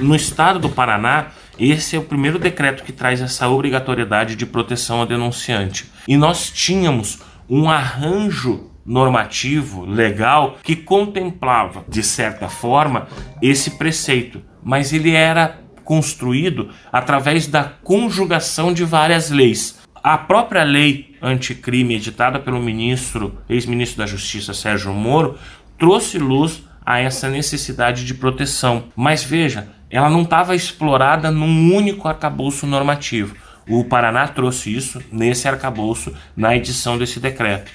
No estado do Paraná, esse é o primeiro decreto que traz essa obrigatoriedade de proteção ao denunciante. E nós tínhamos um arranjo normativo, legal, que contemplava, de certa forma, esse preceito, mas ele era construído através da conjugação de várias leis. A própria lei anticrime editada pelo ministro, ex-ministro da Justiça Sérgio Moro, trouxe luz a essa necessidade de proteção. Mas veja, ela não estava explorada num único arcabouço normativo. O Paraná trouxe isso nesse arcabouço na edição desse decreto.